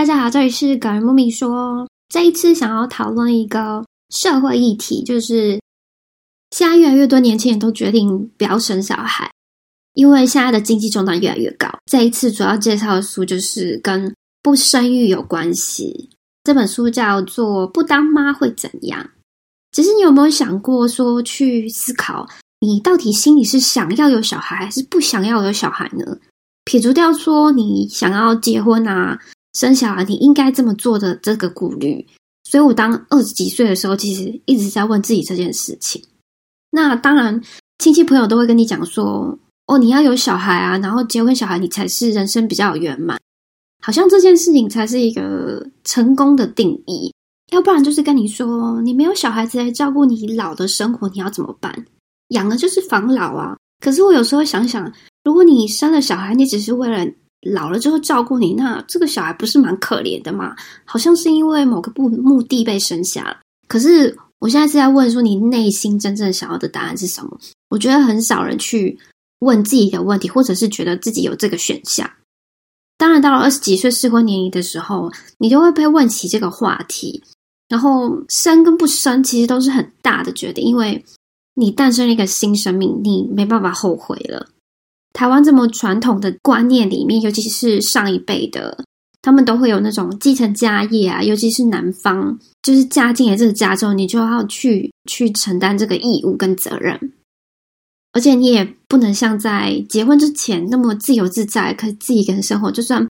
大家好，这里是感人木米说。这一次想要讨论一个社会议题，就是现在越来越多年轻人都决定不要生小孩，因为现在的经济重担越来越高。这一次主要介绍的书就是跟不生育有关系。这本书叫做《不当妈会怎样》。其实你有没有想过，说去思考，你到底心里是想要有小孩，还是不想要有小孩呢？撇除掉说你想要结婚啊。生小孩，你应该这么做的这个顾虑，所以我当二十几岁的时候，其实一直在问自己这件事情。那当然，亲戚朋友都会跟你讲说：“哦，你要有小孩啊，然后结婚小孩，你才是人生比较圆满。”好像这件事情才是一个成功的定义。要不然就是跟你说，你没有小孩子来照顾你老的生活，你要怎么办？养了就是防老啊。可是我有时候想想，如果你生了小孩，你只是为了……老了之后照顾你，那这个小孩不是蛮可怜的吗？好像是因为某个不目的被生下了。可是我现在是在问说，你内心真正想要的答案是什么？我觉得很少人去问自己的问题，或者是觉得自己有这个选项。当然，到了二十几岁适婚年龄的时候，你就会被问起这个话题。然后生跟不生其实都是很大的决定，因为你诞生了一个新生命，你没办法后悔了。台湾这么传统的观念里面，尤其是上一辈的，他们都会有那种继承家业啊，尤其是男方，就是嫁进来这个家之后，你就要去去承担这个义务跟责任，而且你也不能像在结婚之前那么自由自在，可以自己一个人生活，就算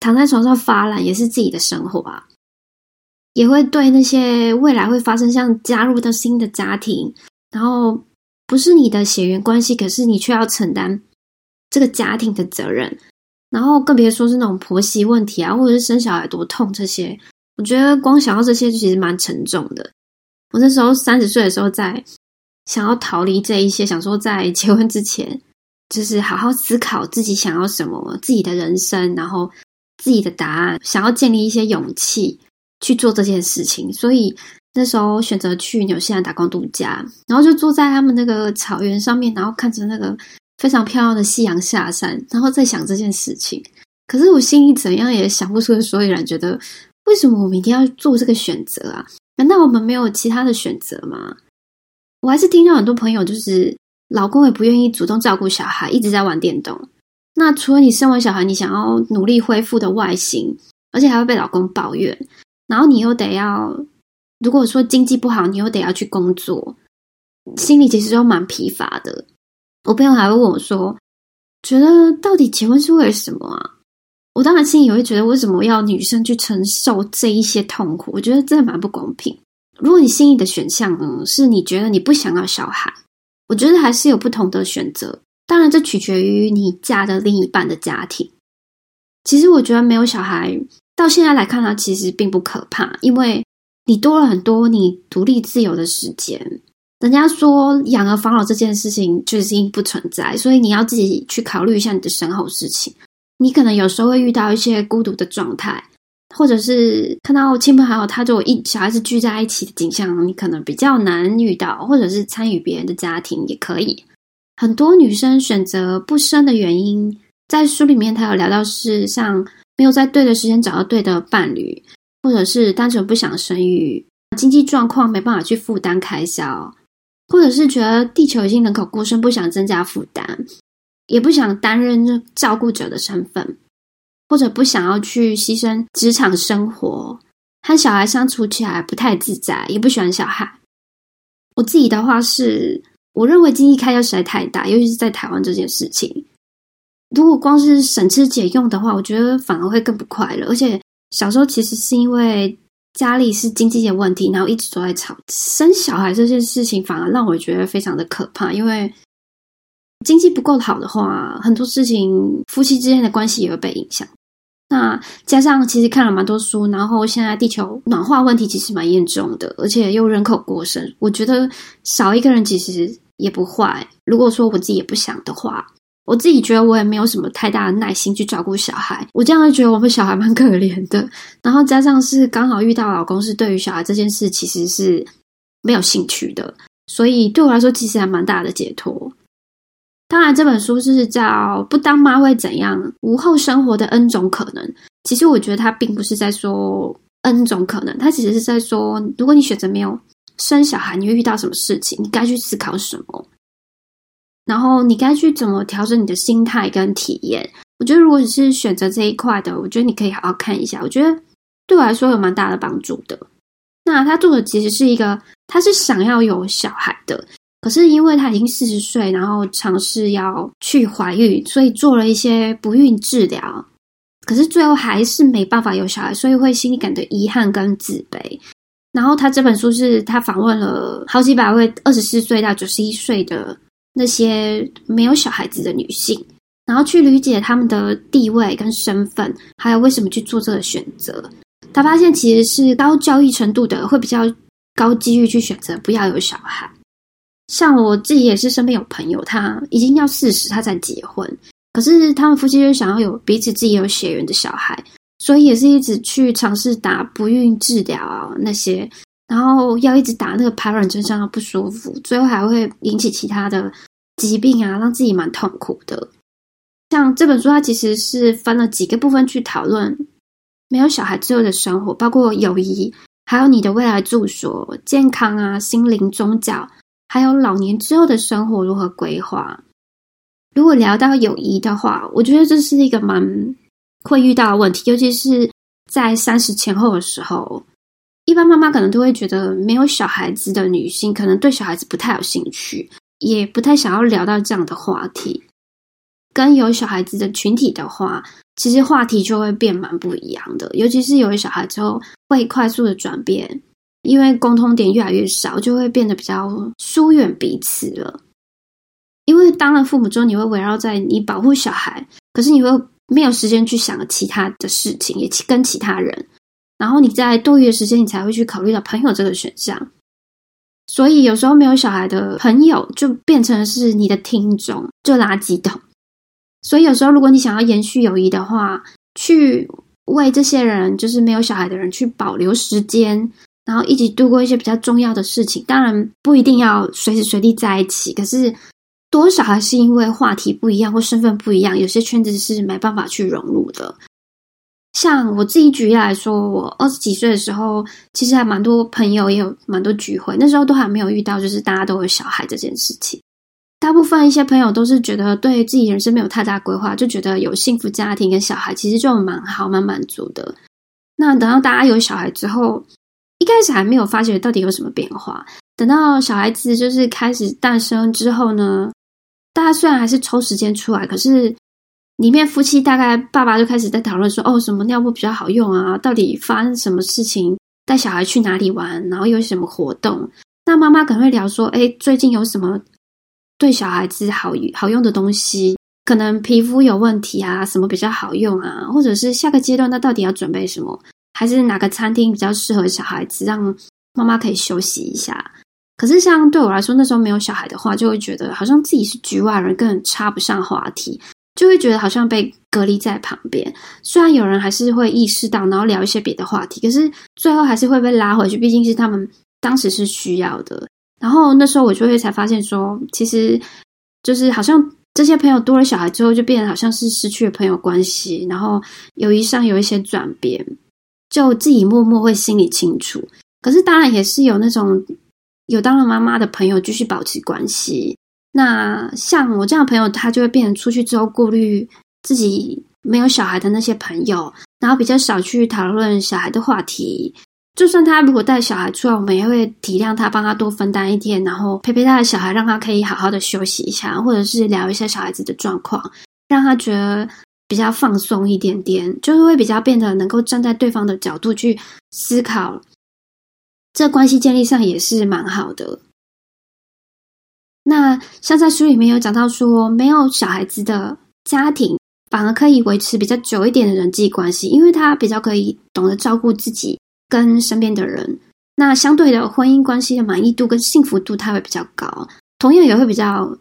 躺在床上发懒，也是自己的生活啊。也会对那些未来会发生像加入到新的家庭，然后不是你的血缘关系，可是你却要承担。这个家庭的责任，然后更别说是那种婆媳问题啊，或者是生小孩多痛这些，我觉得光想到这些，其实蛮沉重的。我那时候三十岁的时候，在想要逃离这一些，想说在结婚之前，就是好好思考自己想要什么，自己的人生，然后自己的答案，想要建立一些勇气去做这件事情。所以那时候选择去纽西兰打工度假，然后就坐在他们那个草原上面，然后看着那个。非常漂亮的夕阳下山，然后再想这件事情。可是我心里怎样也想不出所以然，觉得为什么我们一定要做这个选择啊？难道我们没有其他的选择吗？我还是听到很多朋友，就是老公也不愿意主动照顾小孩，一直在玩电动。那除了你生完小孩，你想要努力恢复的外形，而且还会被老公抱怨，然后你又得要，如果说经济不好，你又得要去工作，心里其实都蛮疲乏的。我朋友还会问我说：“觉得到底结婚是为了什么啊？”我当然心里也会觉得，为什么要女生去承受这一些痛苦？我觉得真的蛮不公平。如果你心仪的选项呢，是你觉得你不想要小孩，我觉得还是有不同的选择。当然，这取决于你嫁的另一半的家庭。其实，我觉得没有小孩到现在来看它，其实并不可怕，因为你多了很多你独立自由的时间。人家说养儿防老这件事情就已经不存在，所以你要自己去考虑一下你的身后事情。你可能有时候会遇到一些孤独的状态，或者是看到亲朋好友他就一小孩子聚在一起的景象，你可能比较难遇到，或者是参与别人的家庭也可以。很多女生选择不生的原因，在书里面他有聊到是像没有在对的时间找到对的伴侣，或者是单纯不想生育，经济状况没办法去负担开销。或者是觉得地球已经人口过剩，不想增加负担，也不想担任照顾者的身份，或者不想要去牺牲职场生活，和小孩相处起来不太自在，也不喜欢小孩。我自己的话是，我认为经济开销实在太大，尤其是在台湾这件事情。如果光是省吃俭用的话，我觉得反而会更不快乐。而且小时候其实是因为。家里是经济的问题，然后一直都在吵生小孩这件事情，反而让我觉得非常的可怕。因为经济不够好的话，很多事情夫妻之间的关系也会被影响。那加上其实看了蛮多书，然后现在地球暖化问题其实蛮严重的，而且又人口过剩，我觉得少一个人其实也不坏。如果说我自己也不想的话。我自己觉得我也没有什么太大的耐心去照顾小孩，我这样觉得我们小孩蛮可怜的。然后加上是刚好遇到老公是对于小孩这件事其实是没有兴趣的，所以对我来说其实还蛮大的解脱。当然，这本书是叫《不当妈会怎样：无后生活的 N 种可能》。其实我觉得他并不是在说 N 种可能，他其实是在说，如果你选择没有生小孩，你会遇到什么事情？你该去思考什么？然后你该去怎么调整你的心态跟体验？我觉得如果你是选择这一块的，我觉得你可以好好看一下。我觉得对我来说有蛮大的帮助的。那他做的其实是一个，他是想要有小孩的，可是因为他已经四十岁，然后尝试要去怀孕，所以做了一些不孕治疗，可是最后还是没办法有小孩，所以会心里感到遗憾跟自卑。然后他这本书是他访问了好几百位二十四岁到九十一岁的那些没有小孩子的女性。然后去理解他们的地位跟身份，还有为什么去做这个选择。他发现其实是高教育程度的会比较高机遇去选择不要有小孩。像我自己也是身边有朋友，他已经要四十，他才结婚，可是他们夫妻就想要有彼此自己有血缘的小孩，所以也是一直去尝试打不孕治疗那些，然后要一直打那个排卵针，相当不舒服，最后还会引起其他的疾病啊，让自己蛮痛苦的。像这本书，它其实是分了几个部分去讨论没有小孩之后的生活，包括友谊，还有你的未来住所、健康啊、心灵、宗教，还有老年之后的生活如何规划。如果聊到友谊的话，我觉得这是一个蛮会遇到的问题，尤其是在三十前后的时候，一般妈妈可能都会觉得没有小孩子的女性可能对小孩子不太有兴趣，也不太想要聊到这样的话题。跟有小孩子的群体的话，其实话题就会变蛮不一样的。尤其是有了小孩之后，会快速的转变，因为共通点越来越少，就会变得比较疏远彼此了。因为当了父母之后，你会围绕在你保护小孩，可是你会没有时间去想其他的事情，也跟其他人。然后你在多余的时间，你才会去考虑到朋友这个选项。所以有时候没有小孩的朋友，就变成是你的听众，就垃圾桶。所以有时候，如果你想要延续友谊的话，去为这些人，就是没有小孩的人，去保留时间，然后一起度过一些比较重要的事情。当然不一定要随时随地在一起，可是多少还是因为话题不一样或身份不一样，有些圈子是没办法去融入的。像我自己举例来说，我二十几岁的时候，其实还蛮多朋友，也有蛮多聚会，那时候都还没有遇到，就是大家都有小孩这件事情。大部分一些朋友都是觉得对自己人生没有太大规划，就觉得有幸福家庭跟小孩其实就蛮好、蛮满足的。那等到大家有小孩之后，一开始还没有发觉到底有什么变化。等到小孩子就是开始诞生之后呢，大家虽然还是抽时间出来，可是里面夫妻大概爸爸就开始在讨论说：“哦，什么尿布比较好用啊？到底发生什么事情？带小孩去哪里玩？然后有什么活动？”那妈妈可能会聊说：“哎，最近有什么？”对小孩子好好用的东西，可能皮肤有问题啊，什么比较好用啊？或者是下个阶段，那到底要准备什么？还是哪个餐厅比较适合小孩子，让妈妈可以休息一下？可是像对我来说，那时候没有小孩的话，就会觉得好像自己是局外人，根本插不上话题，就会觉得好像被隔离在旁边。虽然有人还是会意识到，然后聊一些别的话题，可是最后还是会被拉回去，毕竟是他们当时是需要的。然后那时候我就会才发现说，其实就是好像这些朋友多了小孩之后，就变得好像是失去了朋友关系，然后友谊上有一些转变，就自己默默会心里清楚。可是当然也是有那种有当了妈妈的朋友继续保持关系。那像我这样的朋友，他就会变成出去之后顾虑自己没有小孩的那些朋友，然后比较少去讨论小孩的话题。就算他如果带小孩出来，我们也会体谅他，帮他多分担一天，然后陪陪他的小孩，让他可以好好的休息一下，或者是聊一下小孩子的状况，让他觉得比较放松一点点，就是会比较变得能够站在对方的角度去思考，这关系建立上也是蛮好的。那像在书里面有讲到说，没有小孩子的家庭反而可以维持比较久一点的人际关系，因为他比较可以懂得照顾自己。跟身边的人，那相对的婚姻关系的满意度跟幸福度，他会比较高，同样也会比较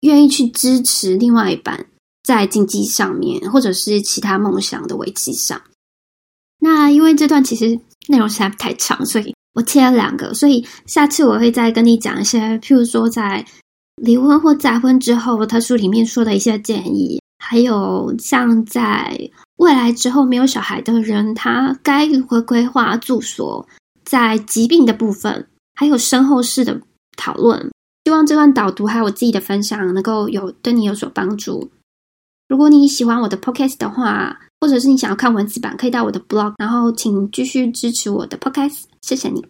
愿意去支持另外一半在经济上面，或者是其他梦想的维持上。那因为这段其实内容实在太长，所以我切了两个，所以下次我会再跟你讲一些，譬如说在离婚或再婚之后，他书里面说的一些建议，还有像在。未来之后没有小孩的人，他该如何规划住所，在疾病的部分，还有身后事的讨论。希望这段导读还有我自己的分享能够有对你有所帮助。如果你喜欢我的 podcast 的话，或者是你想要看文字版，可以到我的 blog，然后请继续支持我的 podcast，谢谢你。